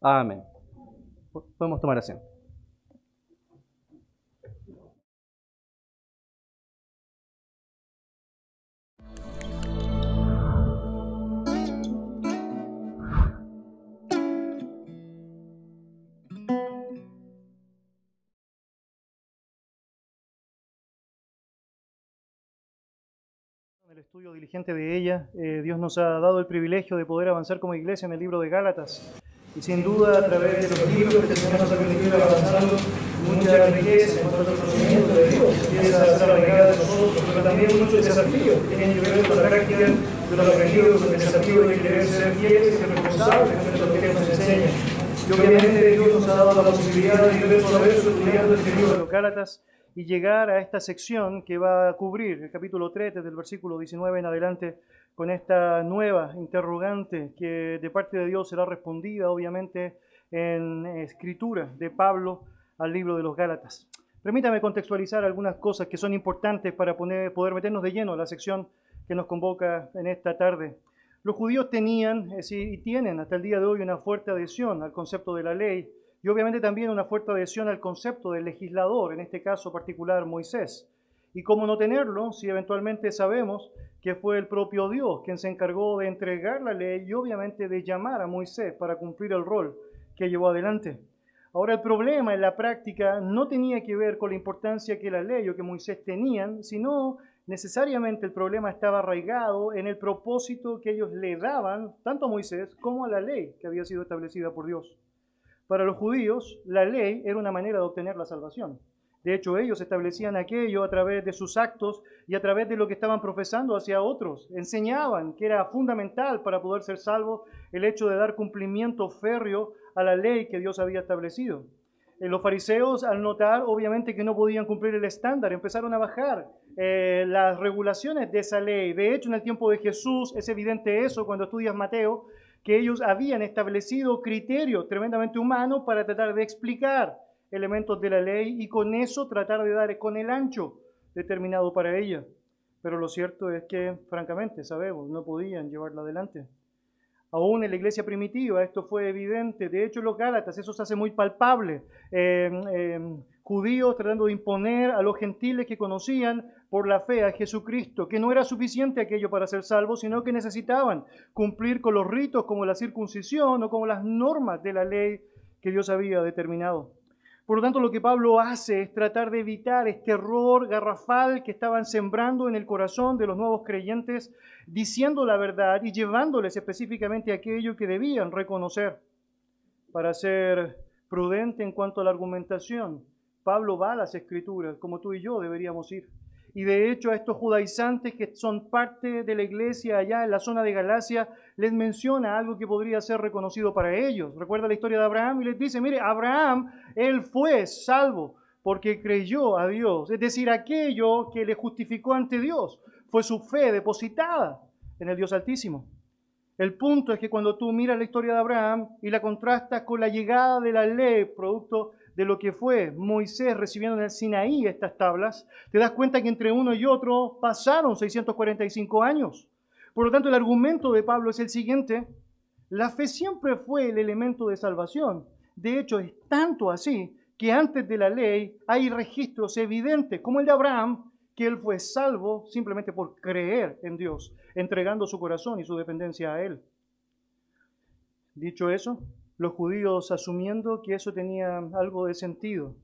Amén. Podemos tomar asiento. el estudio diligente de ella, eh, Dios nos ha dado el privilegio de poder avanzar como iglesia en el libro de Gálatas. Y sin duda, a través de los libros que nos ha permitido avanzando, mucha riqueza en cuanto al conocimiento de Dios empieza a ser arraigada de nosotros, pero también muchos desafíos que tienen que ver con la práctica de lo aprendido, con el desafío de querer ser fieles y responsables de lo que nos enseña. Y obviamente Dios nos ha dado la posibilidad de ir verso a verso estudiando este libro de los Gálatas y llegar a esta sección que va a cubrir el capítulo 3 desde el versículo 19 en adelante con esta nueva interrogante que de parte de Dios será respondida obviamente en escritura de Pablo al libro de los Gálatas. Permítame contextualizar algunas cosas que son importantes para poner, poder meternos de lleno a la sección que nos convoca en esta tarde. Los judíos tenían y tienen hasta el día de hoy una fuerte adhesión al concepto de la ley y obviamente también una fuerte adhesión al concepto del legislador, en este caso particular Moisés. Y cómo no tenerlo si eventualmente sabemos que fue el propio Dios quien se encargó de entregar la ley y obviamente de llamar a Moisés para cumplir el rol que llevó adelante. Ahora el problema en la práctica no tenía que ver con la importancia que la ley o que Moisés tenían, sino necesariamente el problema estaba arraigado en el propósito que ellos le daban tanto a Moisés como a la ley que había sido establecida por Dios. Para los judíos, la ley era una manera de obtener la salvación. De hecho, ellos establecían aquello a través de sus actos y a través de lo que estaban profesando hacia otros. Enseñaban que era fundamental para poder ser salvo el hecho de dar cumplimiento férreo a la ley que Dios había establecido. Eh, los fariseos, al notar obviamente que no podían cumplir el estándar, empezaron a bajar eh, las regulaciones de esa ley. De hecho, en el tiempo de Jesús es evidente eso cuando estudias Mateo, que ellos habían establecido criterios tremendamente humanos para tratar de explicar elementos de la ley y con eso tratar de dar con el ancho determinado para ella. Pero lo cierto es que, francamente, sabemos, no podían llevarla adelante. Aún en la iglesia primitiva esto fue evidente. De hecho, los Gálatas eso se hace muy palpable. Em, judíos tratando de imponer a los gentiles que conocían por la fe a Jesucristo, que no era suficiente aquello para ser salvos, sino que necesitaban cumplir con los ritos como la circuncisión o como las normas de la ley que Dios había determinado. Por lo tanto, lo que Pablo hace es tratar de evitar este error garrafal que estaban sembrando en el corazón de los nuevos creyentes, diciendo la verdad y llevándoles específicamente aquello que debían reconocer. Para ser prudente en cuanto a la argumentación, Pablo va a las escrituras, como tú y yo deberíamos ir. Y de hecho a estos judaizantes que son parte de la iglesia allá en la zona de Galacia, les menciona algo que podría ser reconocido para ellos. Recuerda la historia de Abraham y les dice, mire, Abraham, él fue salvo porque creyó a Dios. Es decir, aquello que le justificó ante Dios fue su fe depositada en el Dios Altísimo. El punto es que cuando tú miras la historia de Abraham y la contrastas con la llegada de la ley, producto de lo que fue Moisés recibiendo en el Sinaí estas tablas, te das cuenta que entre uno y otro pasaron 645 años. Por lo tanto, el argumento de Pablo es el siguiente. La fe siempre fue el elemento de salvación. De hecho, es tanto así que antes de la ley hay registros evidentes, como el de Abraham, que él fue salvo simplemente por creer en Dios, entregando su corazón y su dependencia a Él. Dicho eso, los judíos, asumiendo que eso tenía algo de sentido,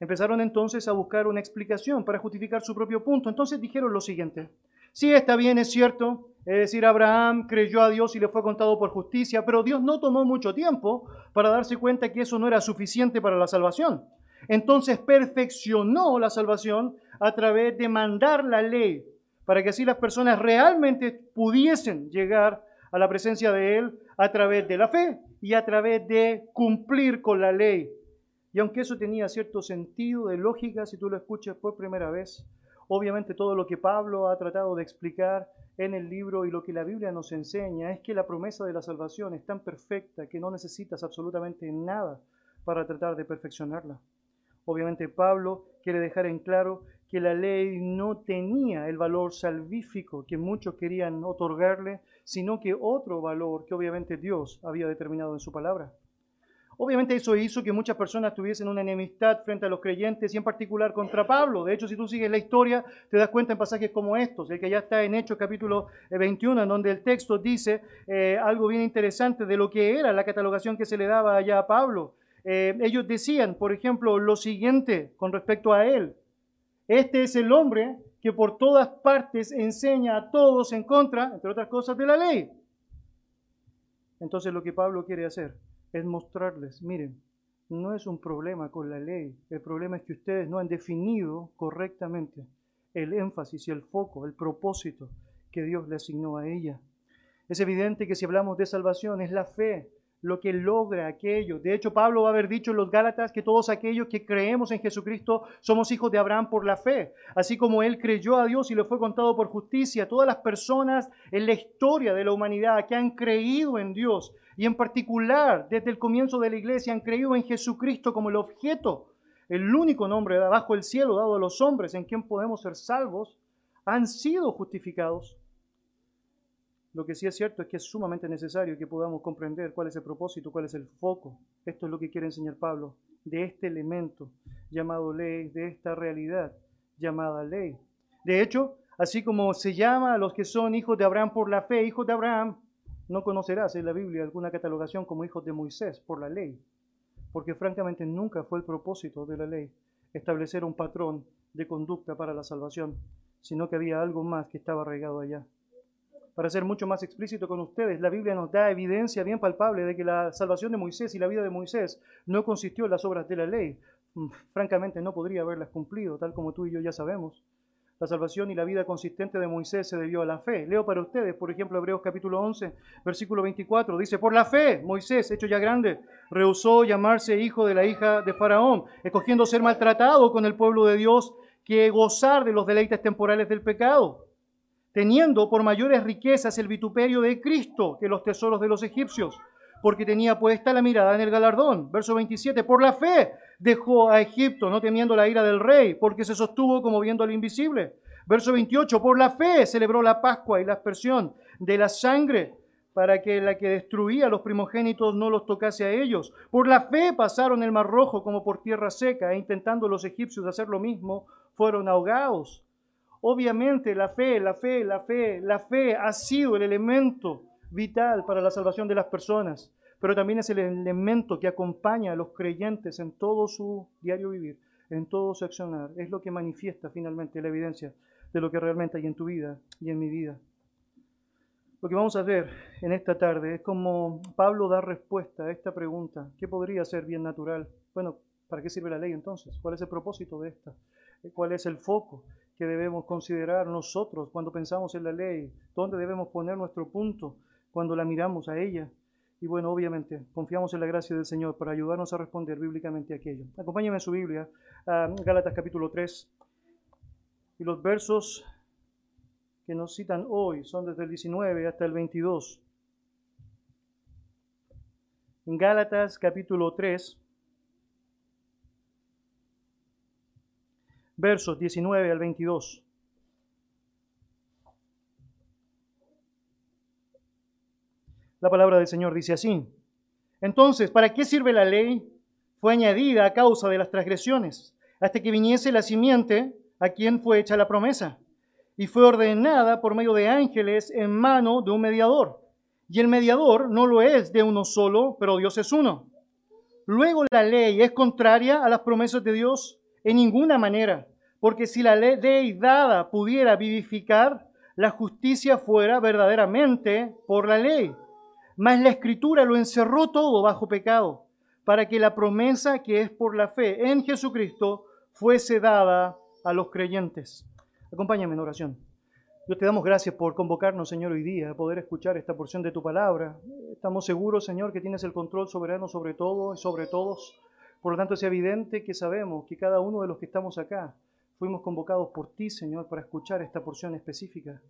empezaron entonces a buscar una explicación para justificar su propio punto. Entonces dijeron lo siguiente, sí, está bien, es cierto, es decir, Abraham creyó a Dios y le fue contado por justicia, pero Dios no tomó mucho tiempo para darse cuenta que eso no era suficiente para la salvación. Entonces perfeccionó la salvación a través de mandar la ley, para que así las personas realmente pudiesen llegar a la presencia de Él a través de la fe y a través de cumplir con la ley. Y aunque eso tenía cierto sentido de lógica, si tú lo escuchas por primera vez, obviamente todo lo que Pablo ha tratado de explicar en el libro y lo que la Biblia nos enseña es que la promesa de la salvación es tan perfecta que no necesitas absolutamente nada para tratar de perfeccionarla. Obviamente Pablo quiere dejar en claro que la ley no tenía el valor salvífico que muchos querían otorgarle, sino que otro valor que obviamente Dios había determinado en su palabra. Obviamente eso hizo que muchas personas tuviesen una enemistad frente a los creyentes y en particular contra Pablo. De hecho, si tú sigues la historia, te das cuenta en pasajes como estos, el que ya está en Hechos capítulo 21, eh, en donde el texto dice eh, algo bien interesante de lo que era la catalogación que se le daba allá a Pablo. Eh, ellos decían, por ejemplo, lo siguiente con respecto a él. Este es el hombre que por todas partes enseña a todos en contra, entre otras cosas, de la ley. Entonces lo que Pablo quiere hacer es mostrarles, miren, no es un problema con la ley, el problema es que ustedes no han definido correctamente el énfasis y el foco, el propósito que Dios le asignó a ella. Es evidente que si hablamos de salvación es la fe, lo que logra aquello. De hecho, Pablo va a haber dicho en los Gálatas que todos aquellos que creemos en Jesucristo somos hijos de Abraham por la fe. Así como él creyó a Dios y le fue contado por justicia, todas las personas en la historia de la humanidad que han creído en Dios y en particular desde el comienzo de la iglesia han creído en Jesucristo como el objeto, el único nombre de abajo del cielo dado a los hombres en quien podemos ser salvos, han sido justificados. Lo que sí es cierto es que es sumamente necesario que podamos comprender cuál es el propósito, cuál es el foco. Esto es lo que quiere enseñar Pablo, de este elemento llamado ley, de esta realidad llamada ley. De hecho, así como se llama a los que son hijos de Abraham por la fe, hijos de Abraham, no conocerás en la Biblia alguna catalogación como hijos de Moisés por la ley, porque francamente nunca fue el propósito de la ley establecer un patrón de conducta para la salvación, sino que había algo más que estaba arraigado allá. Para ser mucho más explícito con ustedes, la Biblia nos da evidencia bien palpable de que la salvación de Moisés y la vida de Moisés no consistió en las obras de la ley. Mm, francamente no podría haberlas cumplido, tal como tú y yo ya sabemos. La salvación y la vida consistente de Moisés se debió a la fe. Leo para ustedes, por ejemplo, Hebreos capítulo 11, versículo 24. Dice, por la fe, Moisés, hecho ya grande, rehusó llamarse hijo de la hija de Faraón, escogiendo ser maltratado con el pueblo de Dios que gozar de los deleites temporales del pecado, teniendo por mayores riquezas el vituperio de Cristo que los tesoros de los egipcios porque tenía puesta la mirada en el galardón. Verso 27, por la fe dejó a Egipto, no temiendo la ira del rey, porque se sostuvo como viendo al invisible. Verso 28, por la fe celebró la Pascua y la aspersión de la sangre, para que la que destruía a los primogénitos no los tocase a ellos. Por la fe pasaron el mar rojo como por tierra seca, e intentando los egipcios hacer lo mismo, fueron ahogados. Obviamente la fe, la fe, la fe, la fe ha sido el elemento vital para la salvación de las personas, pero también es el elemento que acompaña a los creyentes en todo su diario vivir, en todo su accionar. Es lo que manifiesta finalmente la evidencia de lo que realmente hay en tu vida y en mi vida. Lo que vamos a ver en esta tarde es como Pablo da respuesta a esta pregunta. ¿Qué podría ser bien natural? Bueno, ¿para qué sirve la ley entonces? ¿Cuál es el propósito de esta? ¿Cuál es el foco que debemos considerar nosotros cuando pensamos en la ley? ¿Dónde debemos poner nuestro punto? cuando la miramos a ella. Y bueno, obviamente, confiamos en la gracia del Señor para ayudarnos a responder bíblicamente aquello. Acompáñame en su Biblia, a Gálatas capítulo 3. Y los versos que nos citan hoy son desde el 19 hasta el 22. En Gálatas capítulo 3, versos 19 al 22. La palabra del Señor dice así. Entonces, ¿para qué sirve la ley? Fue añadida a causa de las transgresiones, hasta que viniese la simiente a quien fue hecha la promesa, y fue ordenada por medio de ángeles en mano de un mediador. Y el mediador no lo es de uno solo, pero Dios es uno. Luego la ley es contraria a las promesas de Dios en ninguna manera, porque si la ley dada pudiera vivificar, la justicia fuera verdaderamente por la ley mas la escritura lo encerró todo bajo pecado, para que la promesa que es por la fe en Jesucristo fuese dada a los creyentes. Acompáñame en oración. Dios te damos gracias por convocarnos, Señor, hoy día a poder escuchar esta porción de tu palabra. Estamos seguros, Señor, que tienes el control soberano sobre todo y sobre todos. Por lo tanto, es evidente que sabemos que cada uno de los que estamos acá fuimos convocados por ti, Señor, para escuchar esta porción específica.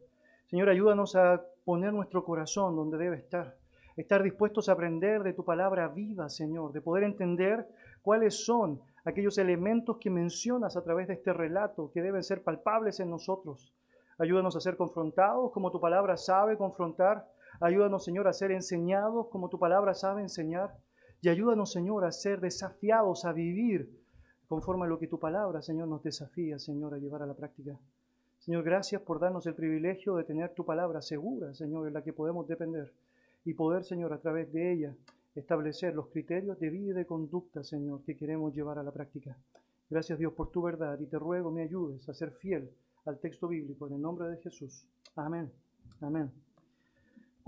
Señor, ayúdanos a poner nuestro corazón donde debe estar estar dispuestos a aprender de tu palabra viva, Señor, de poder entender cuáles son aquellos elementos que mencionas a través de este relato que deben ser palpables en nosotros. Ayúdanos a ser confrontados como tu palabra sabe confrontar. Ayúdanos, Señor, a ser enseñados como tu palabra sabe enseñar. Y ayúdanos, Señor, a ser desafiados a vivir conforme a lo que tu palabra, Señor, nos desafía, Señor, a llevar a la práctica. Señor, gracias por darnos el privilegio de tener tu palabra segura, Señor, en la que podemos depender y poder, Señor, a través de ella establecer los criterios de vida y de conducta, Señor, que queremos llevar a la práctica. Gracias, Dios, por tu verdad y te ruego me ayudes a ser fiel al texto bíblico en el nombre de Jesús. Amén. Amén.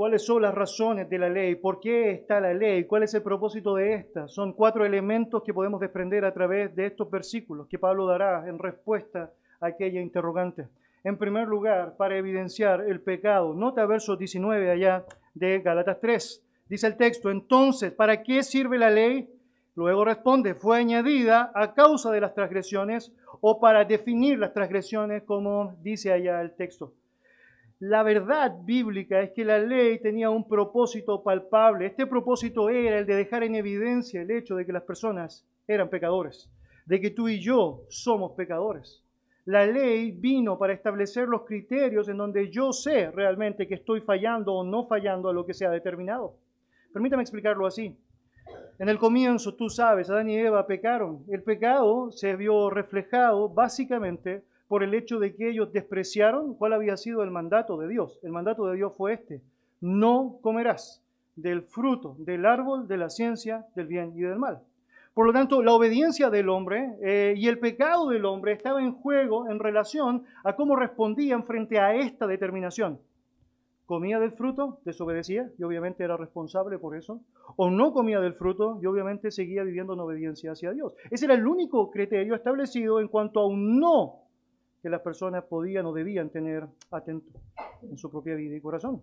¿Cuáles son las razones de la ley? ¿Por qué está la ley? ¿Cuál es el propósito de esta? Son cuatro elementos que podemos desprender a través de estos versículos que Pablo dará en respuesta a aquella interrogante. En primer lugar, para evidenciar el pecado. Nota verso 19 allá de Gálatas 3. Dice el texto, entonces, ¿para qué sirve la ley? Luego responde, fue añadida a causa de las transgresiones o para definir las transgresiones, como dice allá el texto. La verdad bíblica es que la ley tenía un propósito palpable. Este propósito era el de dejar en evidencia el hecho de que las personas eran pecadores, de que tú y yo somos pecadores. La ley vino para establecer los criterios en donde yo sé realmente que estoy fallando o no fallando a lo que sea determinado. Permítame explicarlo así. En el comienzo, tú sabes, Adán y Eva pecaron. El pecado se vio reflejado básicamente por el hecho de que ellos despreciaron cuál había sido el mandato de Dios. El mandato de Dios fue este, no comerás del fruto del árbol de la ciencia del bien y del mal. Por lo tanto, la obediencia del hombre eh, y el pecado del hombre estaba en juego en relación a cómo respondían frente a esta determinación. Comía del fruto, desobedecía y obviamente era responsable por eso. O no comía del fruto y obviamente seguía viviendo en obediencia hacia Dios. Ese era el único criterio establecido en cuanto a un no que las personas podían o debían tener atento en su propia vida y corazón.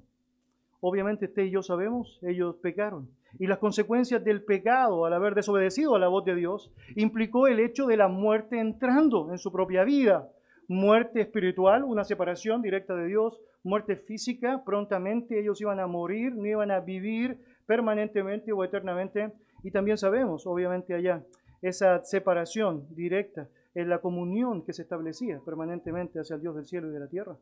Obviamente usted y yo sabemos, ellos pecaron. Y las consecuencias del pecado al haber desobedecido a la voz de Dios implicó el hecho de la muerte entrando en su propia vida. Muerte espiritual, una separación directa de Dios, muerte física, prontamente ellos iban a morir, no iban a vivir permanentemente o eternamente. Y también sabemos, obviamente allá, esa separación directa en la comunión que se establecía permanentemente hacia el Dios del cielo y de la tierra.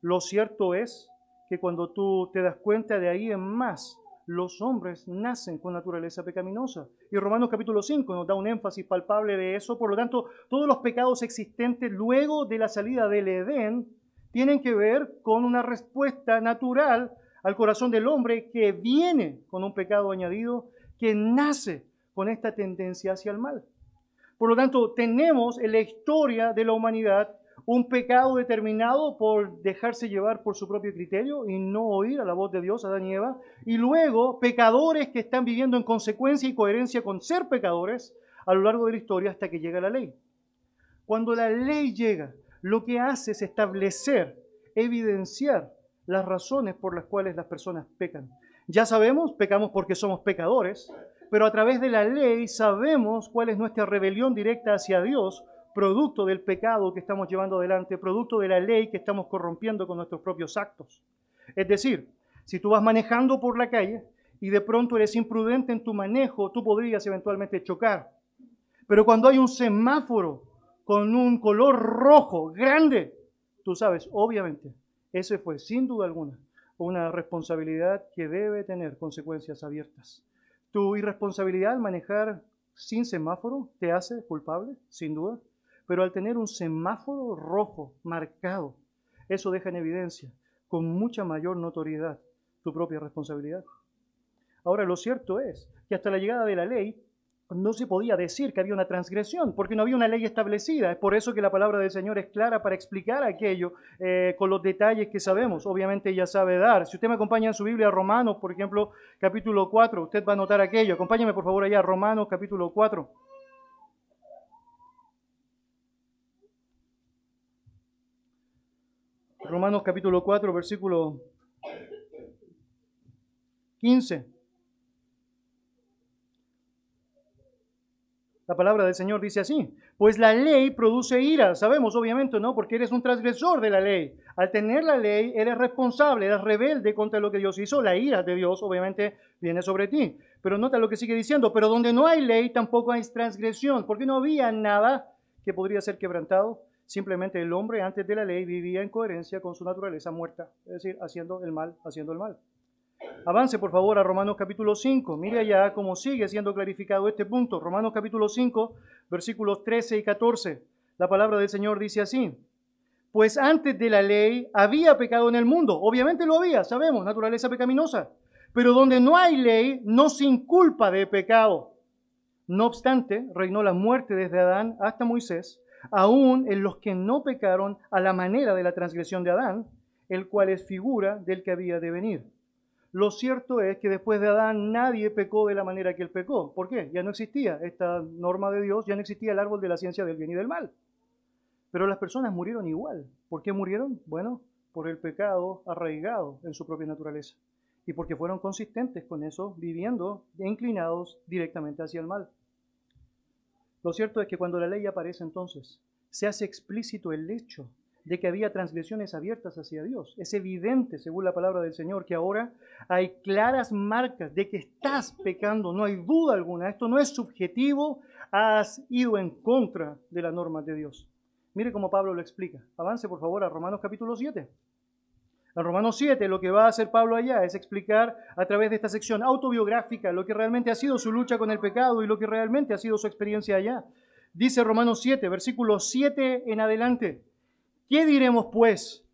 Lo cierto es que cuando tú te das cuenta de ahí en más, los hombres nacen con naturaleza pecaminosa. Y Romanos capítulo 5 nos da un énfasis palpable de eso. Por lo tanto, todos los pecados existentes luego de la salida del Edén tienen que ver con una respuesta natural al corazón del hombre que viene con un pecado añadido, que nace con esta tendencia hacia el mal. Por lo tanto, tenemos en la historia de la humanidad un pecado determinado por dejarse llevar por su propio criterio y no oír a la voz de Dios, Adán y Eva, y luego pecadores que están viviendo en consecuencia y coherencia con ser pecadores a lo largo de la historia hasta que llega la ley. Cuando la ley llega, lo que hace es establecer, evidenciar las razones por las cuales las personas pecan. Ya sabemos, pecamos porque somos pecadores, pero a través de la ley sabemos cuál es nuestra rebelión directa hacia Dios, producto del pecado que estamos llevando adelante, producto de la ley que estamos corrompiendo con nuestros propios actos. Es decir, si tú vas manejando por la calle y de pronto eres imprudente en tu manejo, tú podrías eventualmente chocar. Pero cuando hay un semáforo con un color rojo grande, tú sabes, obviamente, ese fue sin duda alguna una responsabilidad que debe tener consecuencias abiertas. Tu irresponsabilidad al manejar sin semáforo te hace culpable, sin duda, pero al tener un semáforo rojo marcado, eso deja en evidencia con mucha mayor notoriedad tu propia responsabilidad. Ahora, lo cierto es que hasta la llegada de la ley, no se podía decir que había una transgresión, porque no había una ley establecida. Es por eso que la palabra del Señor es clara para explicar aquello eh, con los detalles que sabemos. Obviamente ella sabe dar. Si usted me acompaña en su Biblia, Romanos, por ejemplo, capítulo 4, usted va a notar aquello. Acompáñeme por favor allá, Romanos, capítulo 4. Romanos capítulo 4, versículo 15. La palabra del Señor dice así, pues la ley produce ira, sabemos obviamente, ¿no? Porque eres un transgresor de la ley. Al tener la ley, eres responsable, eres rebelde contra lo que Dios hizo. La ira de Dios obviamente viene sobre ti. Pero nota lo que sigue diciendo, pero donde no hay ley tampoco hay transgresión, porque no había nada que podría ser quebrantado. Simplemente el hombre antes de la ley vivía en coherencia con su naturaleza muerta, es decir, haciendo el mal, haciendo el mal. Avance por favor a Romanos capítulo 5. Mire allá cómo sigue siendo clarificado este punto. Romanos capítulo 5, versículos 13 y 14. La palabra del Señor dice así. Pues antes de la ley había pecado en el mundo. Obviamente lo había, sabemos, naturaleza pecaminosa. Pero donde no hay ley, no se inculpa de pecado. No obstante, reinó la muerte desde Adán hasta Moisés, aún en los que no pecaron a la manera de la transgresión de Adán, el cual es figura del que había de venir. Lo cierto es que después de Adán nadie pecó de la manera que él pecó. ¿Por qué? Ya no existía esta norma de Dios, ya no existía el árbol de la ciencia del bien y del mal. Pero las personas murieron igual. ¿Por qué murieron? Bueno, por el pecado arraigado en su propia naturaleza. Y porque fueron consistentes con eso, viviendo inclinados directamente hacia el mal. Lo cierto es que cuando la ley aparece entonces, se hace explícito el hecho de que había transgresiones abiertas hacia Dios. Es evidente, según la palabra del Señor, que ahora hay claras marcas de que estás pecando, no hay duda alguna. Esto no es subjetivo, has ido en contra de las normas de Dios. Mire cómo Pablo lo explica. Avance, por favor, a Romanos capítulo 7. En Romanos 7 lo que va a hacer Pablo allá es explicar a través de esta sección autobiográfica lo que realmente ha sido su lucha con el pecado y lo que realmente ha sido su experiencia allá. Dice Romanos 7, versículo 7 en adelante. ¿Qué diremos pues?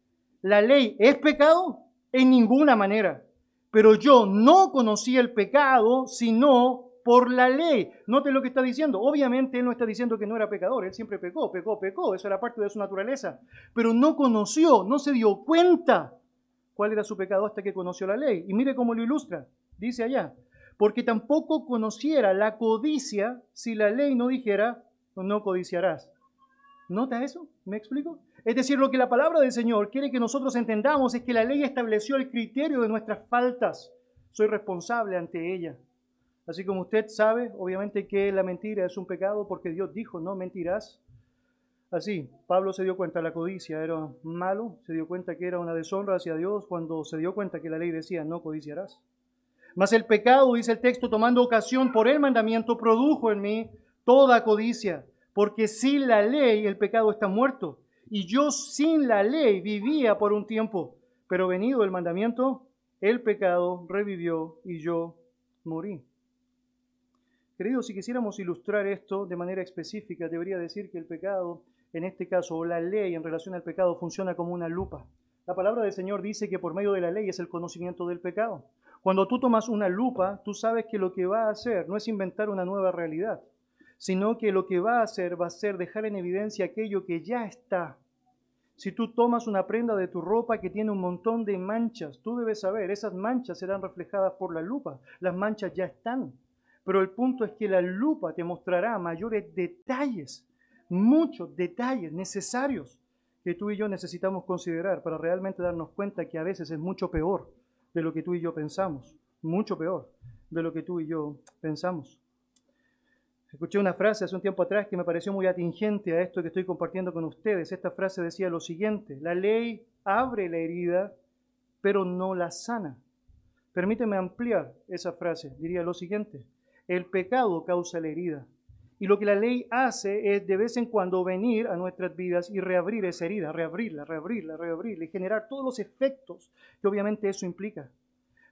¿La ley es pecado? En ninguna manera. Pero yo no conocí el pecado sino por la ley. Note lo que está diciendo. Obviamente él no está diciendo que no era pecador, él siempre pecó, pecó, pecó, eso era parte de su naturaleza. Pero no conoció, no se dio cuenta cuál era su pecado hasta que conoció la ley. Y mire cómo lo ilustra. Dice allá, porque tampoco conociera la codicia si la ley no dijera, no codiciarás. ¿Nota eso? ¿Me explico? Es decir, lo que la palabra del Señor quiere que nosotros entendamos es que la ley estableció el criterio de nuestras faltas. Soy responsable ante ella. Así como usted sabe, obviamente que la mentira es un pecado porque Dios dijo, no mentirás. Así, Pablo se dio cuenta la codicia era malo, se dio cuenta que era una deshonra hacia Dios cuando se dio cuenta que la ley decía, no codiciarás. Mas el pecado, dice el texto, tomando ocasión por el mandamiento, produjo en mí toda codicia, porque sin la ley el pecado está muerto. Y yo sin la ley vivía por un tiempo, pero venido el mandamiento, el pecado revivió y yo morí. Queridos, si quisiéramos ilustrar esto de manera específica, debería decir que el pecado, en este caso, o la ley en relación al pecado, funciona como una lupa. La palabra del Señor dice que por medio de la ley es el conocimiento del pecado. Cuando tú tomas una lupa, tú sabes que lo que va a hacer no es inventar una nueva realidad, sino que lo que va a hacer va a ser dejar en evidencia aquello que ya está. Si tú tomas una prenda de tu ropa que tiene un montón de manchas, tú debes saber, esas manchas serán reflejadas por la lupa. Las manchas ya están. Pero el punto es que la lupa te mostrará mayores detalles, muchos detalles necesarios que tú y yo necesitamos considerar para realmente darnos cuenta que a veces es mucho peor de lo que tú y yo pensamos, mucho peor de lo que tú y yo pensamos. Escuché una frase hace un tiempo atrás que me pareció muy atingente a esto que estoy compartiendo con ustedes. Esta frase decía lo siguiente, la ley abre la herida, pero no la sana. Permíteme ampliar esa frase. Diría lo siguiente, el pecado causa la herida. Y lo que la ley hace es de vez en cuando venir a nuestras vidas y reabrir esa herida, reabrirla, reabrirla, reabrirla y generar todos los efectos que obviamente eso implica.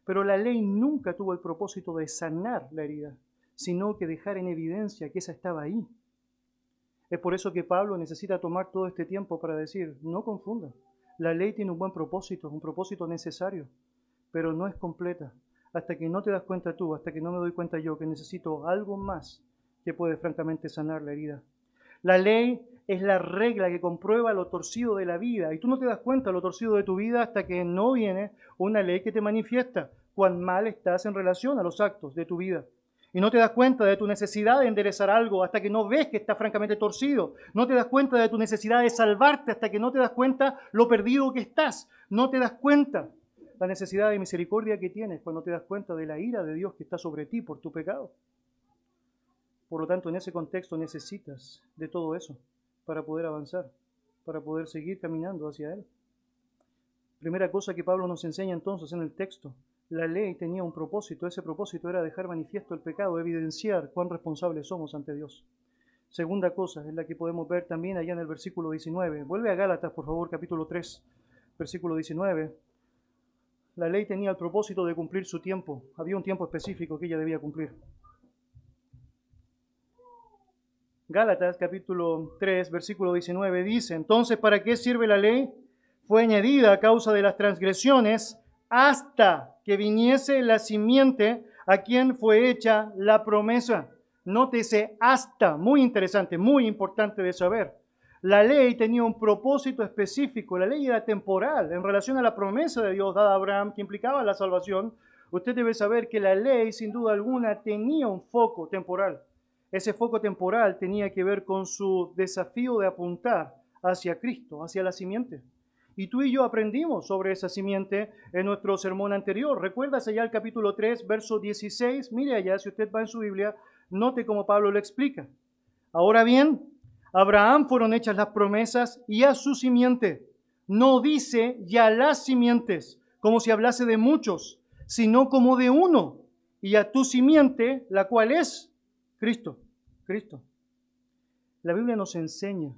Pero la ley nunca tuvo el propósito de sanar la herida sino que dejar en evidencia que esa estaba ahí. Es por eso que Pablo necesita tomar todo este tiempo para decir, no confunda, la ley tiene un buen propósito, un propósito necesario, pero no es completa. Hasta que no te das cuenta tú, hasta que no me doy cuenta yo que necesito algo más que puede francamente sanar la herida. La ley es la regla que comprueba lo torcido de la vida y tú no te das cuenta lo torcido de tu vida hasta que no viene una ley que te manifiesta cuán mal estás en relación a los actos de tu vida. Y no te das cuenta de tu necesidad de enderezar algo hasta que no ves que está francamente torcido. No te das cuenta de tu necesidad de salvarte hasta que no te das cuenta lo perdido que estás. No te das cuenta la necesidad de misericordia que tienes cuando te das cuenta de la ira de Dios que está sobre ti por tu pecado. Por lo tanto, en ese contexto necesitas de todo eso para poder avanzar, para poder seguir caminando hacia Él. Primera cosa que Pablo nos enseña entonces en el texto la ley tenía un propósito, ese propósito era dejar manifiesto el pecado, evidenciar cuán responsables somos ante Dios. Segunda cosa es la que podemos ver también allá en el versículo 19. Vuelve a Gálatas, por favor, capítulo 3, versículo 19. la ley tenía el propósito de cumplir su tiempo. Había un tiempo específico que ella debía cumplir. Gálatas capítulo 3, versículo 19 dice, entonces, ¿para qué sirve la ley? Fue añadida a causa de las transgresiones hasta que viniese la simiente a quien fue hecha la promesa. Nótese hasta, muy interesante, muy importante de saber. La ley tenía un propósito específico, la ley era temporal en relación a la promesa de Dios dada a Abraham que implicaba la salvación. Usted debe saber que la ley, sin duda alguna, tenía un foco temporal. Ese foco temporal tenía que ver con su desafío de apuntar hacia Cristo, hacia la simiente. Y tú y yo aprendimos sobre esa simiente en nuestro sermón anterior. ¿Recuerdas allá el capítulo 3, verso 16? Mire allá, si usted va en su Biblia, note cómo Pablo lo explica. Ahora bien, a Abraham fueron hechas las promesas y a su simiente. No dice ya las simientes, como si hablase de muchos, sino como de uno, y a tu simiente, la cual es Cristo. Cristo. La Biblia nos enseña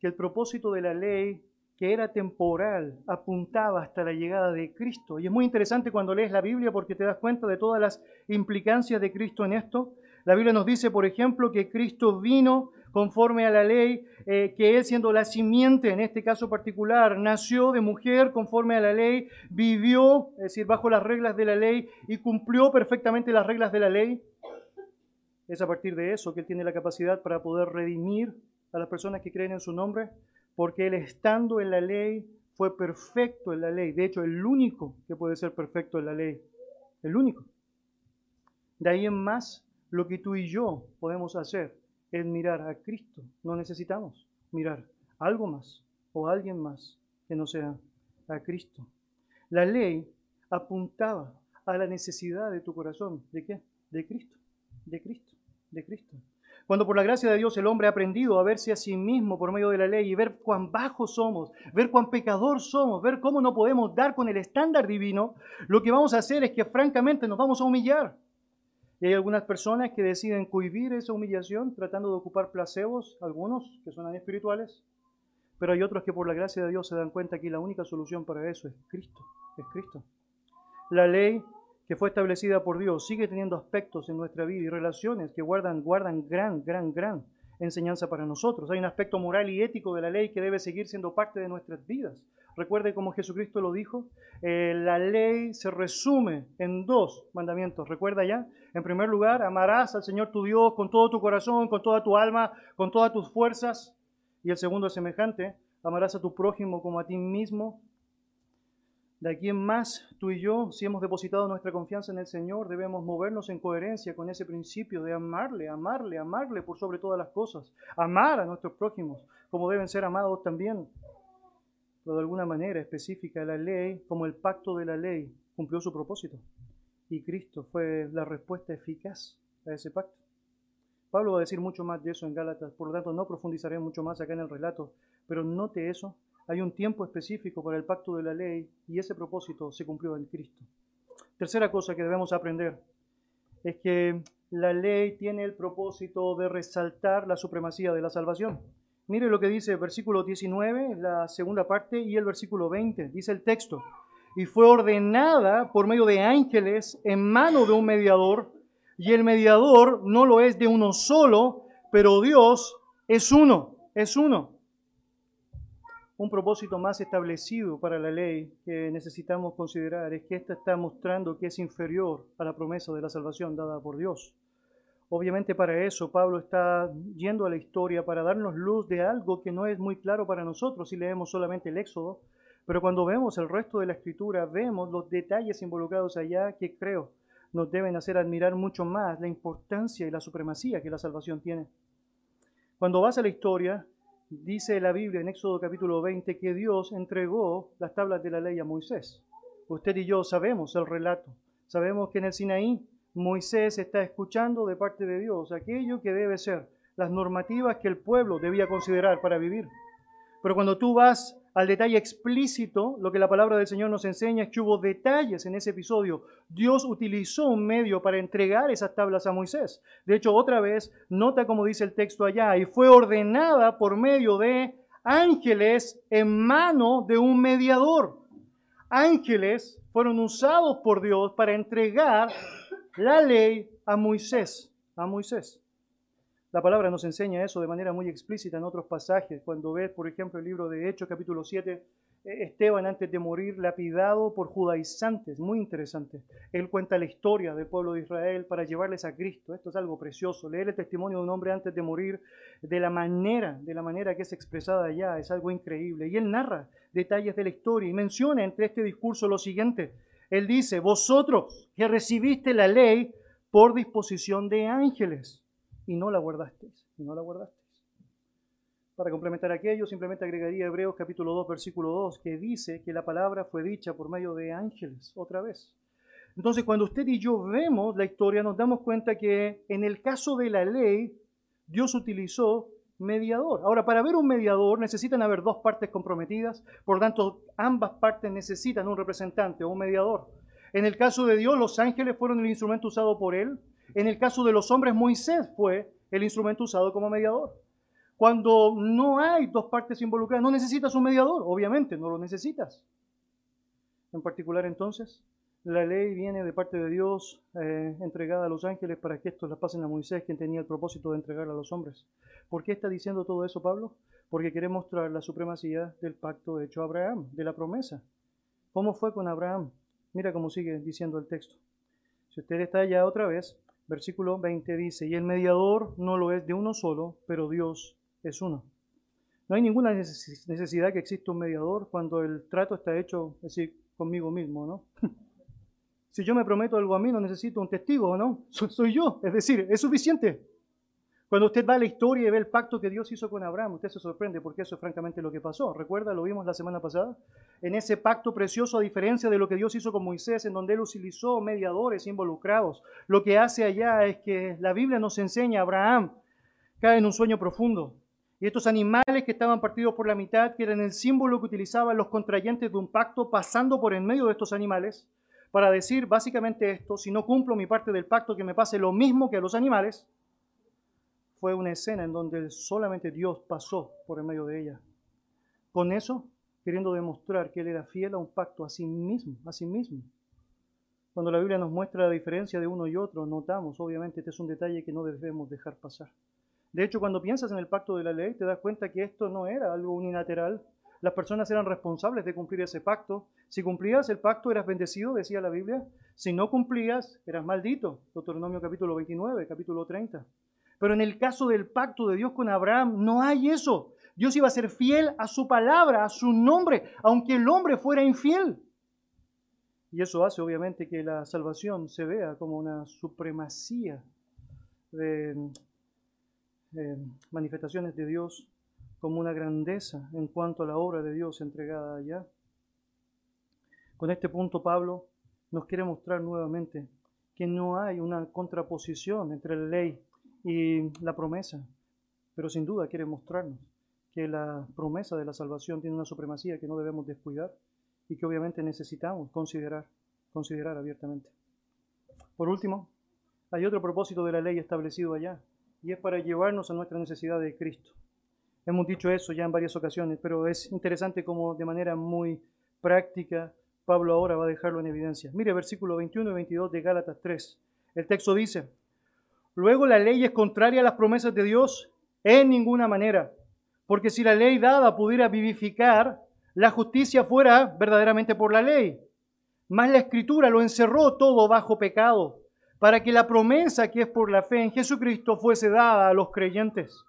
que el propósito de la ley, que era temporal, apuntaba hasta la llegada de Cristo. Y es muy interesante cuando lees la Biblia porque te das cuenta de todas las implicancias de Cristo en esto. La Biblia nos dice, por ejemplo, que Cristo vino conforme a la ley, eh, que Él siendo la simiente, en este caso particular, nació de mujer conforme a la ley, vivió, es decir, bajo las reglas de la ley y cumplió perfectamente las reglas de la ley. Es a partir de eso que Él tiene la capacidad para poder redimir a las personas que creen en su nombre, porque Él estando en la ley fue perfecto en la ley. De hecho, el único que puede ser perfecto en la ley. El único. De ahí en más, lo que tú y yo podemos hacer es mirar a Cristo. No necesitamos mirar algo más o alguien más que no sea a Cristo. La ley apuntaba a la necesidad de tu corazón. ¿De qué? De Cristo. De Cristo de Cristo. Cuando por la gracia de Dios el hombre ha aprendido a verse a sí mismo por medio de la ley y ver cuán bajos somos, ver cuán pecador somos, ver cómo no podemos dar con el estándar divino, lo que vamos a hacer es que francamente nos vamos a humillar. Y hay algunas personas que deciden cohibir esa humillación tratando de ocupar placebos, algunos que son espirituales, pero hay otros que por la gracia de Dios se dan cuenta que la única solución para eso es Cristo, es Cristo. La ley que fue establecida por Dios sigue teniendo aspectos en nuestra vida y relaciones que guardan, guardan gran, gran, gran enseñanza para nosotros. Hay un aspecto moral y ético de la ley que debe seguir siendo parte de nuestras vidas. Recuerde como Jesucristo lo dijo, eh, la ley se resume en dos mandamientos. Recuerda ya, en primer lugar, amarás al Señor tu Dios con todo tu corazón, con toda tu alma, con todas tus fuerzas. Y el segundo es semejante, amarás a tu prójimo como a ti mismo. De aquí en más, tú y yo, si hemos depositado nuestra confianza en el Señor, debemos movernos en coherencia con ese principio de amarle, amarle, amarle por sobre todas las cosas. Amar a nuestros prójimos como deben ser amados también. Pero de alguna manera específica, la ley, como el pacto de la ley, cumplió su propósito. Y Cristo fue la respuesta eficaz a ese pacto. Pablo va a decir mucho más de eso en Gálatas, por lo tanto no profundizaré mucho más acá en el relato, pero note eso hay un tiempo específico para el pacto de la ley y ese propósito se cumplió en Cristo. Tercera cosa que debemos aprender es que la ley tiene el propósito de resaltar la supremacía de la salvación. Mire lo que dice el versículo 19, la segunda parte, y el versículo 20. Dice el texto, y fue ordenada por medio de ángeles en mano de un mediador, y el mediador no lo es de uno solo, pero Dios es uno, es uno un propósito más establecido para la ley que necesitamos considerar es que ésta está mostrando que es inferior a la promesa de la salvación dada por Dios. Obviamente para eso Pablo está yendo a la historia para darnos luz de algo que no es muy claro para nosotros si leemos solamente el Éxodo, pero cuando vemos el resto de la escritura vemos los detalles involucrados allá que creo nos deben hacer admirar mucho más la importancia y la supremacía que la salvación tiene. Cuando vas a la historia, dice la Biblia en Éxodo capítulo 20 que Dios entregó las tablas de la ley a Moisés. Usted y yo sabemos el relato. Sabemos que en el Sinaí Moisés está escuchando de parte de Dios aquello que debe ser las normativas que el pueblo debía considerar para vivir. Pero cuando tú vas al detalle explícito, lo que la palabra del Señor nos enseña es que hubo detalles en ese episodio. Dios utilizó un medio para entregar esas tablas a Moisés. De hecho, otra vez, nota como dice el texto allá, y fue ordenada por medio de ángeles en mano de un mediador. ángeles fueron usados por Dios para entregar la ley a Moisés, a Moisés. La palabra nos enseña eso de manera muy explícita en otros pasajes. Cuando ves, por ejemplo, el libro de Hechos, capítulo 7, Esteban antes de morir lapidado por judaizantes, muy interesante. Él cuenta la historia del pueblo de Israel para llevarles a Cristo. Esto es algo precioso. Leer el testimonio de un hombre antes de morir de la manera, de la manera que es expresada allá, es algo increíble. Y él narra detalles de la historia y menciona entre este discurso lo siguiente. Él dice, vosotros que recibiste la ley por disposición de ángeles y no la guardasteis, y no la guardasteis. Para complementar aquello, simplemente agregaría Hebreos capítulo 2, versículo 2, que dice que la palabra fue dicha por medio de ángeles, otra vez. Entonces, cuando usted y yo vemos la historia, nos damos cuenta que en el caso de la ley, Dios utilizó mediador. Ahora, para ver un mediador necesitan haber dos partes comprometidas, por tanto, ambas partes necesitan un representante o un mediador. En el caso de Dios, los ángeles fueron el instrumento usado por él. En el caso de los hombres, Moisés fue el instrumento usado como mediador. Cuando no hay dos partes involucradas, no necesitas un mediador, obviamente, no lo necesitas. En particular entonces, la ley viene de parte de Dios eh, entregada a los ángeles para que estos la pasen a Moisés, quien tenía el propósito de entregarla a los hombres. ¿Por qué está diciendo todo eso Pablo? Porque quiere mostrar la supremacía del pacto hecho a Abraham, de la promesa. ¿Cómo fue con Abraham? Mira cómo sigue diciendo el texto. Si usted está allá otra vez, versículo 20 dice, y el mediador no lo es de uno solo, pero Dios es uno. No hay ninguna necesidad que exista un mediador cuando el trato está hecho así conmigo mismo, ¿no? Si yo me prometo algo a mí, no necesito un testigo, ¿no? Soy yo, es decir, es suficiente. Cuando usted va a la historia y ve el pacto que Dios hizo con Abraham, usted se sorprende porque eso es francamente lo que pasó. ¿Recuerda? Lo vimos la semana pasada. En ese pacto precioso, a diferencia de lo que Dios hizo con Moisés, en donde él utilizó mediadores involucrados, lo que hace allá es que la Biblia nos enseña, Abraham cae en un sueño profundo. Y estos animales que estaban partidos por la mitad, que eran el símbolo que utilizaban los contrayentes de un pacto, pasando por en medio de estos animales, para decir básicamente esto, si no cumplo mi parte del pacto, que me pase lo mismo que a los animales, fue una escena en donde solamente Dios pasó por en medio de ella. Con eso, queriendo demostrar que Él era fiel a un pacto a sí mismo, a sí mismo. Cuando la Biblia nos muestra la diferencia de uno y otro, notamos, obviamente, este es un detalle que no debemos dejar pasar. De hecho, cuando piensas en el pacto de la ley, te das cuenta que esto no era algo unilateral. Las personas eran responsables de cumplir ese pacto. Si cumplías el pacto, eras bendecido, decía la Biblia. Si no cumplías, eras maldito. Deuteronomio capítulo 29, capítulo 30. Pero en el caso del pacto de Dios con Abraham, no hay eso. Dios iba a ser fiel a su palabra, a su nombre, aunque el hombre fuera infiel. Y eso hace obviamente que la salvación se vea como una supremacía de manifestaciones de Dios como una grandeza en cuanto a la obra de Dios entregada allá. Con este punto Pablo nos quiere mostrar nuevamente que no hay una contraposición entre la ley y la promesa, pero sin duda quiere mostrarnos que la promesa de la salvación tiene una supremacía que no debemos descuidar y que obviamente necesitamos considerar, considerar abiertamente. Por último, hay otro propósito de la ley establecido allá, y es para llevarnos a nuestra necesidad de Cristo. Hemos dicho eso ya en varias ocasiones, pero es interesante como de manera muy práctica Pablo ahora va a dejarlo en evidencia. Mire versículo 21 y 22 de Gálatas 3. El texto dice, luego la ley es contraria a las promesas de Dios en ninguna manera, porque si la ley dada pudiera vivificar, la justicia fuera verdaderamente por la ley. Mas la escritura lo encerró todo bajo pecado para que la promesa que es por la fe en Jesucristo fuese dada a los creyentes.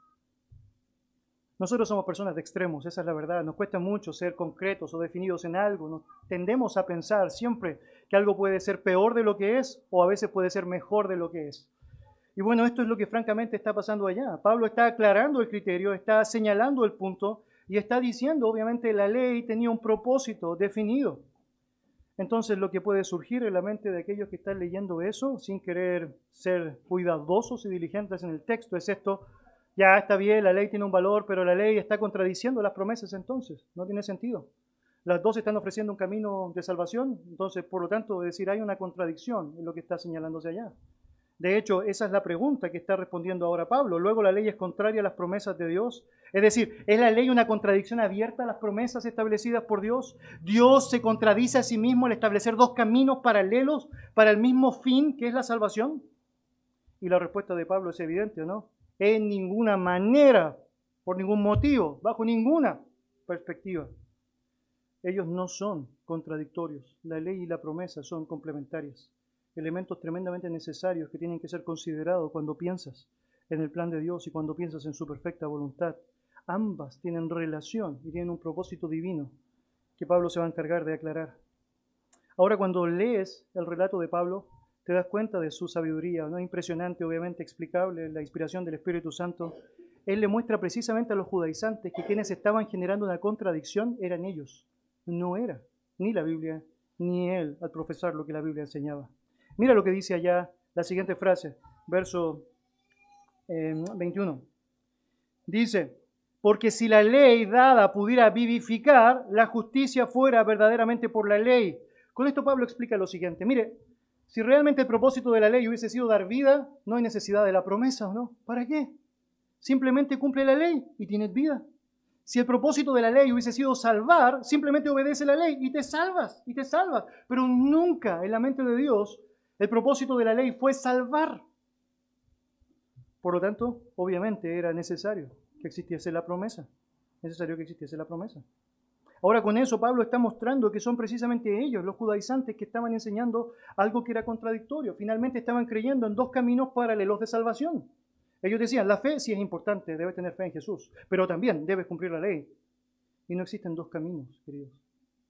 Nosotros somos personas de extremos, esa es la verdad. Nos cuesta mucho ser concretos o definidos en algo. Nos tendemos a pensar siempre que algo puede ser peor de lo que es o a veces puede ser mejor de lo que es. Y bueno, esto es lo que francamente está pasando allá. Pablo está aclarando el criterio, está señalando el punto y está diciendo, obviamente, la ley tenía un propósito definido. Entonces lo que puede surgir en la mente de aquellos que están leyendo eso, sin querer ser cuidadosos y diligentes en el texto, es esto, ya está bien, la ley tiene un valor, pero la ley está contradiciendo las promesas entonces, no tiene sentido. Las dos están ofreciendo un camino de salvación, entonces por lo tanto decir hay una contradicción en lo que está señalándose allá. De hecho, esa es la pregunta que está respondiendo ahora Pablo. Luego la ley es contraria a las promesas de Dios. Es decir, ¿es la ley una contradicción abierta a las promesas establecidas por Dios? ¿Dios se contradice a sí mismo al establecer dos caminos paralelos para el mismo fin que es la salvación? Y la respuesta de Pablo es evidente, ¿no? En ninguna manera, por ningún motivo, bajo ninguna perspectiva. Ellos no son contradictorios. La ley y la promesa son complementarias elementos tremendamente necesarios que tienen que ser considerados cuando piensas en el plan de Dios y cuando piensas en su perfecta voluntad. Ambas tienen relación y tienen un propósito divino que Pablo se va a encargar de aclarar. Ahora cuando lees el relato de Pablo, te das cuenta de su sabiduría, ¿no? impresionante, obviamente explicable, la inspiración del Espíritu Santo. Él le muestra precisamente a los judaizantes que quienes estaban generando una contradicción eran ellos, no era ni la Biblia ni él al profesar lo que la Biblia enseñaba. Mira lo que dice allá la siguiente frase, verso 21. Em, dice, porque si la ley dada pudiera vivificar, la justicia fuera verdaderamente por la ley. Con esto Pablo explica lo siguiente. Mire, si realmente el propósito de la ley hubiese sido dar vida, no hay necesidad de la promesa, ¿no? ¿Para qué? Simplemente cumple la ley y tienes vida. Si el propósito de la ley hubiese sido salvar, simplemente obedece la ley y te salvas, y te salvas. Pero nunca en la mente de Dios el propósito de la ley fue salvar. Por lo tanto, obviamente era necesario que existiese la promesa. Necesario que existiese la promesa. Ahora con eso Pablo está mostrando que son precisamente ellos, los judaizantes, que estaban enseñando algo que era contradictorio. Finalmente estaban creyendo en dos caminos paralelos de salvación. Ellos decían, la fe sí es importante, debes tener fe en Jesús, pero también debes cumplir la ley. Y no existen dos caminos, queridos.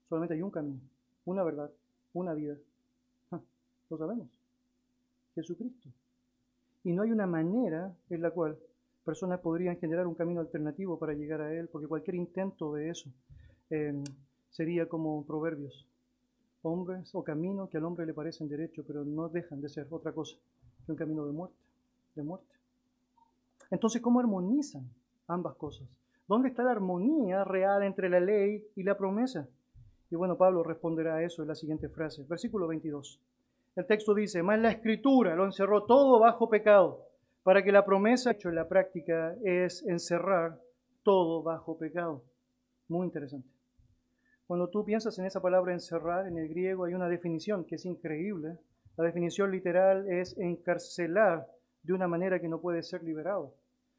Solamente hay un camino, una verdad, una vida. Lo sabemos. Jesucristo. Y no hay una manera en la cual personas podrían generar un camino alternativo para llegar a Él, porque cualquier intento de eso em, sería como proverbios. Hombres o caminos que al hombre le parecen derecho, pero no dejan de ser otra cosa que un camino de muerte, de muerte. Entonces, ¿cómo armonizan ambas cosas? ¿Dónde está la armonía real entre la ley y la promesa? Y bueno, Pablo responderá a eso en la siguiente frase, versículo 22. El texto dice, más la escritura lo encerró todo bajo pecado, para que la promesa hecha en la práctica es encerrar todo bajo pecado. Muy interesante. Cuando tú piensas en esa palabra encerrar, en el griego hay una definición que es increíble. La definición literal es encarcelar de una manera que no puede ser liberado.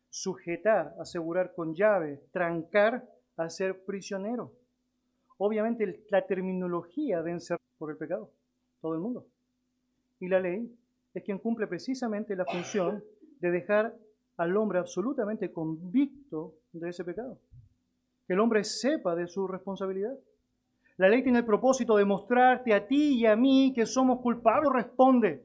Sujetar, asegurar con llave, trancar, hacer prisionero. Obviamente la terminología de encerrar por el pecado, todo el mundo. Y la ley es quien cumple precisamente la función de dejar al hombre absolutamente convicto de ese pecado. Que el hombre sepa de su responsabilidad. La ley tiene el propósito de mostrarte a ti y a mí que somos culpables. Responde.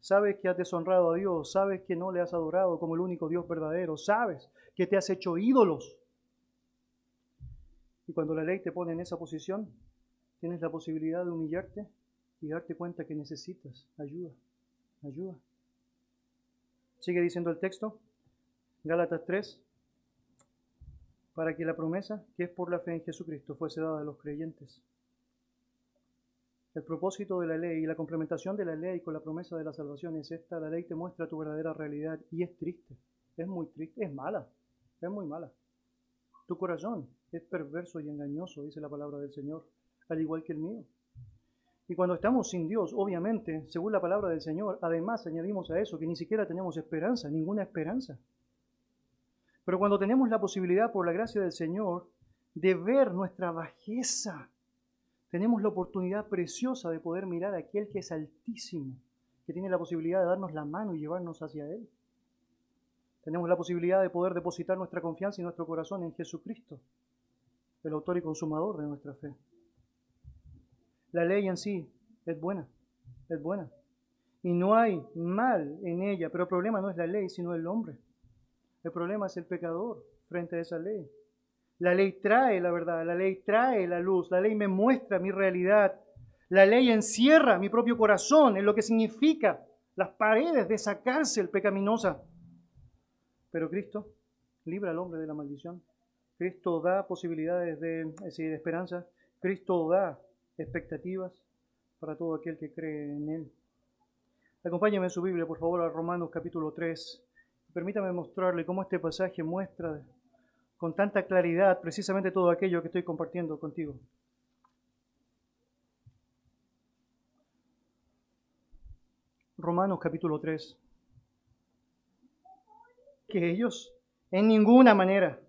Sabes que has deshonrado a Dios, sabes que no le has adorado como el único Dios verdadero, sabes que te has hecho ídolos. Y cuando la ley te pone en esa posición, tienes la posibilidad de humillarte y darte cuenta que necesitas ayuda, ayuda. Sigue diciendo el texto, Gálatas 3, para que la promesa, que es por la fe en Jesucristo, fuese dada a los creyentes. El propósito de la ley y la complementación de la ley con la promesa de la salvación es esta. La ley te muestra tu verdadera realidad y es triste, es muy triste, es mala, es muy mala. Tu corazón es perverso y engañoso, dice la palabra del Señor, al igual que el mío. Y cuando estamos sin Dios, obviamente, según la palabra del Señor, además añadimos a eso que ni siquiera tenemos esperanza, ninguna esperanza. Pero cuando tenemos la posibilidad, por la gracia del Señor, de ver nuestra bajeza, tenemos la oportunidad preciosa de poder mirar a aquel que es altísimo, que tiene la posibilidad de darnos la mano y llevarnos hacia Él. Tenemos la posibilidad de poder depositar nuestra confianza y nuestro corazón en Jesucristo, el autor y consumador de nuestra fe. La ley en sí es buena, es buena. Y no hay mal en ella, pero el problema no es la ley, sino el hombre. El problema es el pecador frente a esa ley. La ley trae la verdad, la ley trae la luz, la ley me muestra mi realidad. La ley encierra mi propio corazón en lo que significa las paredes de esa cárcel pecaminosa. Pero Cristo libra al hombre de la maldición. Cristo da posibilidades de, de esperanza. Cristo da expectativas para todo aquel que cree en Él. Acompáñame en su Biblia, por favor, a Romanos capítulo 3. Permítame mostrarle cómo este pasaje muestra con tanta claridad precisamente todo aquello que estoy compartiendo contigo. Romanos capítulo 3. Que ellos, en ninguna manera,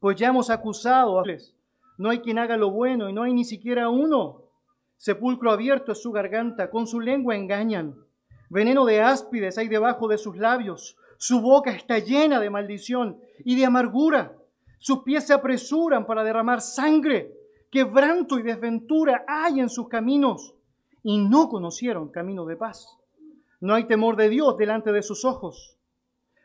pues ya hemos acusado a no hay quien haga lo bueno y no hay ni siquiera uno. Sepulcro abierto es su garganta, con su lengua engañan. Veneno de áspides hay debajo de sus labios. Su boca está llena de maldición y de amargura. Sus pies se apresuran para derramar sangre. Quebranto y desventura hay en sus caminos. Y no conocieron camino de paz. No hay temor de Dios delante de sus ojos.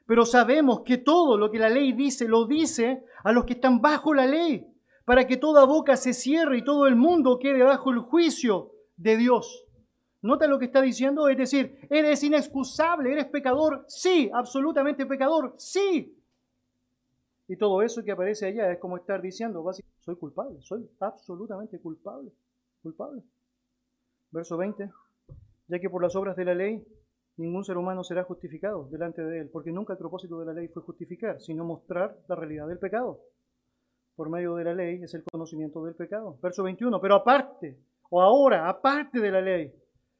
Pero sabemos que todo lo que la ley dice lo dice a los que están bajo la ley para que toda boca se cierre y todo el mundo quede bajo el juicio de Dios. ¿Nota lo que está diciendo? Es decir, eres inexcusable, eres pecador, sí, absolutamente pecador, sí. Y todo eso que aparece allá es como estar diciendo, soy culpable, soy absolutamente culpable, culpable. Verso 20, ya que por las obras de la ley ningún ser humano será justificado delante de él, porque nunca el propósito de la ley fue justificar, sino mostrar la realidad del pecado por medio de la ley es el conocimiento del pecado. Verso 21, pero aparte, o ahora, aparte de la ley,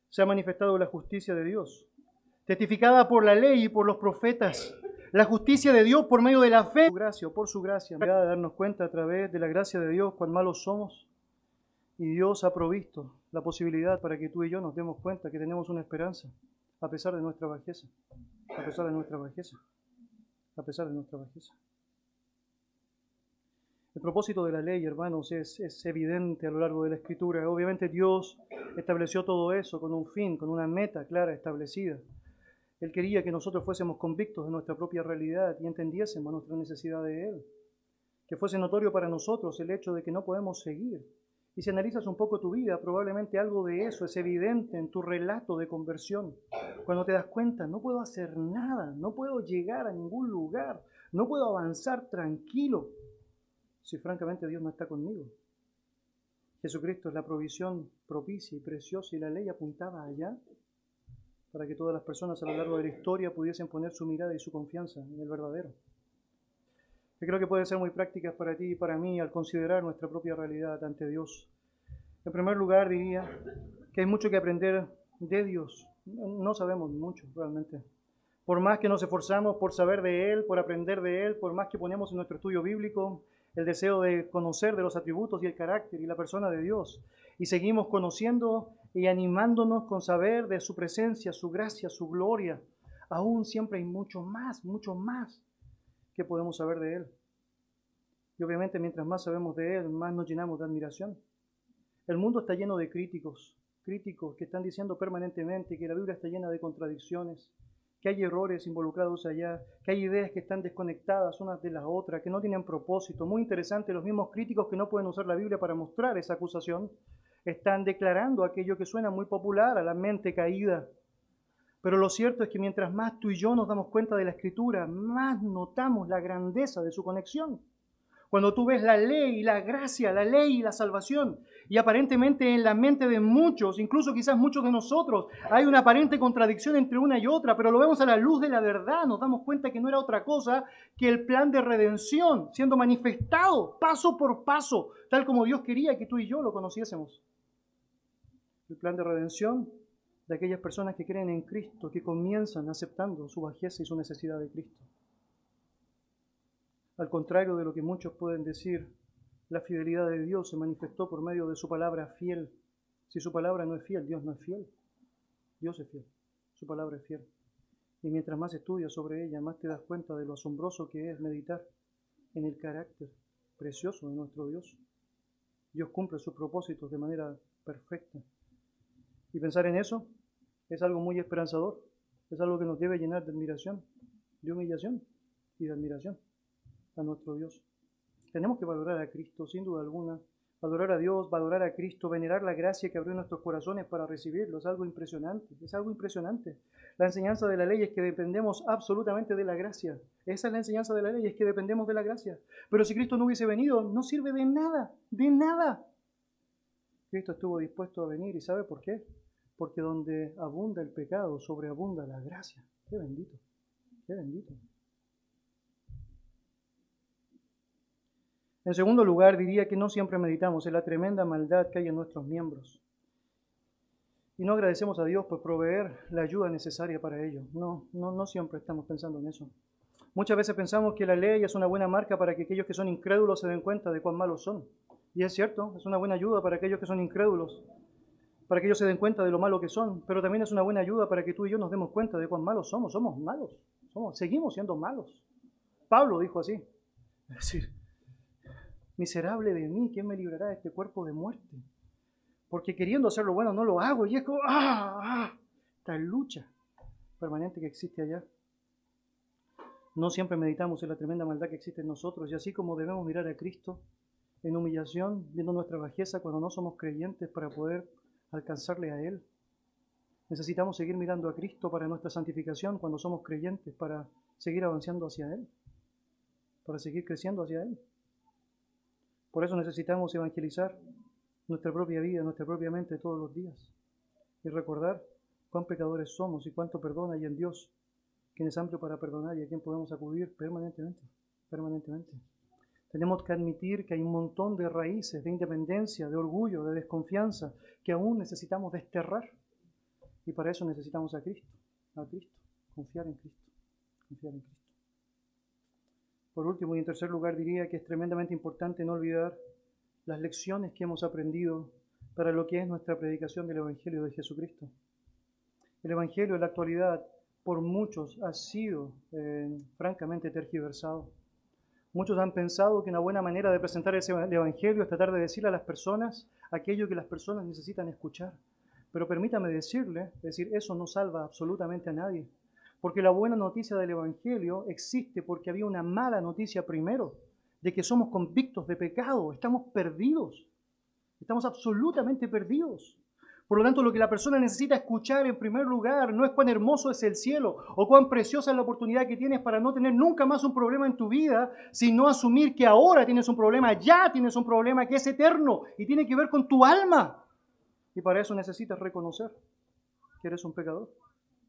se ha manifestado la justicia de Dios, testificada por la ley y por los profetas. La justicia de Dios por medio de la fe, por su gracia, por su gracia, de darnos cuenta a través de la gracia de Dios cuán malos somos. Y Dios ha provisto la posibilidad para que tú y yo nos demos cuenta que tenemos una esperanza, a pesar de nuestra bajeza, a pesar de nuestra bajeza, a pesar de nuestra bajeza. El propósito de la ley, hermanos, es, evidente a lo largo de la escritura. Obviamente Dios estableció todo eso con un fin, con una meta clara establecida. Él quería que nosotros fuésemos convictos de nuestra propia realidad y entendiésemos nuestra necesidad de Él. Que fuese notorio para nosotros el hecho de que no podemos seguir. Y si analizas un poco tu vida, probablemente algo de eso es evidente en tu relato de conversión. Cuando te das cuenta, no puedo hacer nada, no puedo llegar a ningún lugar, no puedo avanzar tranquilo si francamente Dios no está conmigo? Jesucristo es la provisión propicia y preciosa y la ley apuntaba allá para que todas las personas a lo largo de la historia pudiesen poner su mirada y su confianza en el verdadero. Creo que pueden ser muy prácticas para ti y para mí al considerar nuestra propia realidad ante Dios. En primer lugar, diría que hay mucho que aprender de Dios. No sabemos mucho realmente. Por más que nos esforzamos por saber de Él, por aprender de Él, por más que ponemos en nuestro estudio bíblico, el deseo de conocer de los atributos y el carácter y la persona de Dios. Y seguimos conociendo y animándonos con saber de su presencia, su gracia, su gloria. Aún siempre hay mucho más, mucho más que podemos saber de Él. Y obviamente mientras más sabemos de Él, más nos llenamos de admiración. El mundo está lleno de críticos, críticos que están diciendo permanentemente que la Biblia está llena de contradicciones, que hay errores involucrados allá, que hay ideas que están desconectadas unas de las otras, que no tienen propósito. Muy interesante, los mismos críticos que no pueden usar la Biblia para mostrar esa acusación, están declarando aquello que suena muy popular a la mente caída. Pero lo cierto es que mientras más tú y yo nos damos cuenta de la Escritura, más notamos la grandeza de su conexión. Cuando tú ves la ley y la gracia, la ley y la salvación, y aparentemente en la mente de muchos, incluso quizás muchos de nosotros, hay una aparente contradicción entre una y otra, pero lo vemos a la luz de la verdad, nos damos cuenta que no era otra cosa que el plan de redención siendo manifestado paso por paso, tal como Dios quería que tú y yo lo conociésemos. El plan de redención de aquellas personas que creen en Cristo, que comienzan aceptando su bajeza y su necesidad de Cristo. Al contrario de lo que muchos pueden decir, la fidelidad de Dios se manifestó por medio de su palabra fiel. Si su palabra no es fiel, Dios no es fiel. Dios es fiel. Su palabra es fiel. Y mientras más estudias sobre ella, más te das cuenta de lo asombroso que es meditar en el carácter precioso de nuestro Dios. Dios cumple sus propósitos de manera perfecta. Y pensar en eso es algo muy esperanzador. Es algo que nos debe llenar de admiración, de humillación y de admiración a nuestro Dios. Tenemos que valorar a Cristo, sin duda alguna. Valorar a Dios, valorar a Cristo, venerar la gracia que abrió nuestros corazones para recibirlo. Es algo impresionante, es algo impresionante. La enseñanza de la ley es que dependemos absolutamente de la gracia. Esa es la enseñanza de la ley, es que dependemos de la gracia. Pero si Cristo no hubiese venido, no sirve de nada, de nada. Cristo estuvo dispuesto a venir y ¿sabe por qué? porque donde abunda el pecado, sobreabunda la gracia. Qué bendito, qué bendito. En segundo lugar, diría que no siempre meditamos en la tremenda maldad que hay en nuestros miembros. Y no agradecemos a Dios por proveer la ayuda necesaria para ello. No, no, no siempre estamos pensando en eso. Muchas veces pensamos que la ley es una buena marca para que aquellos que son incrédulos se den cuenta de cuán malos son. Y es cierto, es una buena ayuda para aquellos que son incrédulos, para que ellos se den cuenta de lo malo que son, pero también es una buena ayuda para que tú y yo nos demos cuenta de cuán malos somos. Somos malos, somos, seguimos siendo malos. Pablo dijo así, es decir, miserable de mí, ¿quién me librará de este cuerpo de muerte? Porque queriendo hacer lo bueno no lo hago y es como, ¡ah! ah esta lucha permanente que existe allá. No siempre meditamos en la tremenda maldad que existe en nosotros y así como debemos mirar a Cristo en humillación, viendo nuestra bajeza cuando no somos creyentes para poder alcanzarle a Él. Necesitamos seguir mirando a Cristo para nuestra santificación cuando somos creyentes, para seguir avanzando hacia Él, para seguir creciendo hacia Él. Por eso necesitamos evangelizar nuestra propia vida, nuestra propia mente todos los días y recordar cuán pecadores somos y cuánto perdón hay en Dios, quien es amplio para perdonar y a quien podemos acudir permanentemente, permanentemente. Tenemos que admitir que hay un montón de raíces de independencia, de orgullo, de desconfianza que aún necesitamos desterrar. Y para eso necesitamos a Cristo, a Cristo, confiar en Cristo, confiar en Cristo. Por último y en tercer lugar diría que es tremendamente importante no olvidar las lecciones que hemos aprendido para lo que es nuestra predicación del Evangelio de Jesucristo. El Evangelio en la actualidad por muchos ha sido eh, francamente tergiversado. Muchos han pensado que una buena manera de presentar ese Evangelio es tratar de decirle a las personas aquello que las personas necesitan escuchar. Pero permítame decirle, decir, eso no salva absolutamente a nadie. Porque la buena noticia del Evangelio existe porque había una mala noticia primero, de que somos convictos de pecado, estamos perdidos, estamos absolutamente perdidos. Por lo tanto, lo que la persona necesita escuchar en primer lugar no es cuán hermoso es el cielo o cuán preciosa es la oportunidad que tienes para no tener nunca más un problema en tu vida, sino asumir que ahora tienes un problema, ya tienes un problema que es eterno y tiene que ver con tu alma. Y para eso necesitas reconocer que eres un pecador,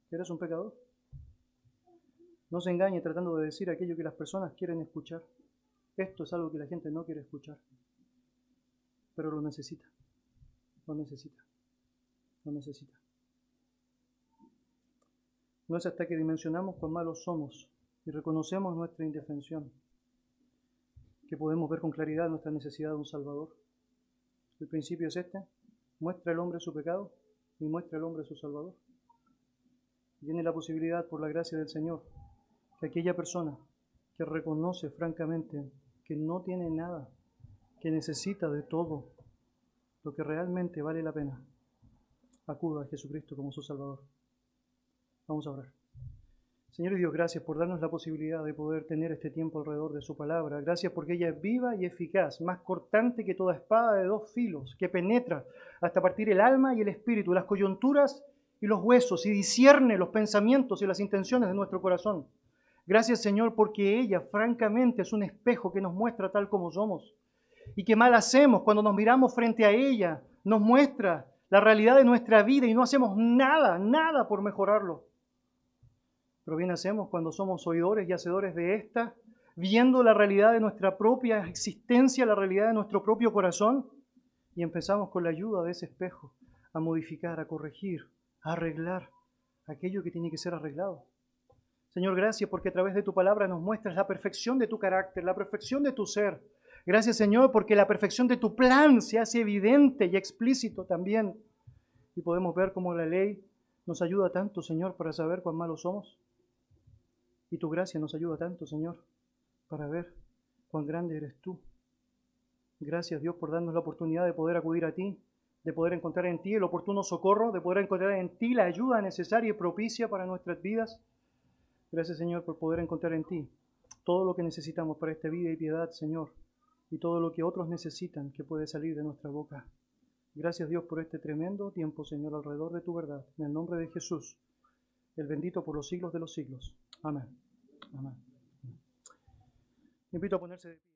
que eres un pecador. No se engañe tratando de decir aquello que las personas quieren escuchar. Esto es algo que la gente no quiere escuchar, pero lo necesita, lo necesita no necesita. No es hasta que dimensionamos cuán malos somos y reconocemos nuestra indefensión que podemos ver con claridad nuestra necesidad de un Salvador. El principio es este, muestra el hombre su pecado y muestra el hombre su Salvador. Tiene la posibilidad, por la gracia del Señor, que aquella persona que reconoce francamente que no tiene nada, que necesita de todo lo que realmente vale la pena, acuda a Jesucristo como su Salvador. Vamos a orar. Señor y Dios, gracias por darnos la posibilidad de poder tener este tiempo alrededor de su palabra. Gracias porque ella es viva y eficaz, más cortante que toda espada de dos filos, que penetra hasta partir el alma y el espíritu, las coyunturas y los huesos, y discierne los pensamientos y las intenciones de nuestro corazón. Gracias Señor porque ella francamente es un espejo que nos muestra tal como somos. Y que mal hacemos cuando nos miramos frente a ella, nos muestra la realidad de nuestra vida y no hacemos nada, nada por mejorarlo. Pero bien hacemos cuando somos oidores y hacedores de esta, viendo la realidad de nuestra propia existencia, la realidad de nuestro propio corazón, y empezamos con la ayuda de ese espejo a modificar, a corregir, a arreglar aquello que tiene que ser arreglado. Señor, gracias porque a través de tu palabra nos muestras la perfección de tu carácter, la perfección de tu ser, Gracias Señor porque la perfección de tu plan se hace evidente y explícito también. Y podemos ver cómo la ley nos ayuda tanto, Señor, para saber cuán malos somos. Y tu gracia nos ayuda tanto, Señor, para ver cuán grande eres tú. Gracias Dios por darnos la oportunidad de poder acudir a ti, de poder encontrar en ti el oportuno socorro, de poder encontrar en ti la ayuda necesaria y propicia para nuestras vidas. Gracias Señor por poder encontrar en ti todo lo que necesitamos para esta vida y piedad, Señor y todo lo que otros necesitan que puede salir de nuestra boca. Gracias Dios por este tremendo tiempo, Señor, alrededor de tu verdad. En el nombre de Jesús, el bendito por los siglos de los siglos. Amén. Amén. invito a ponerse de pie.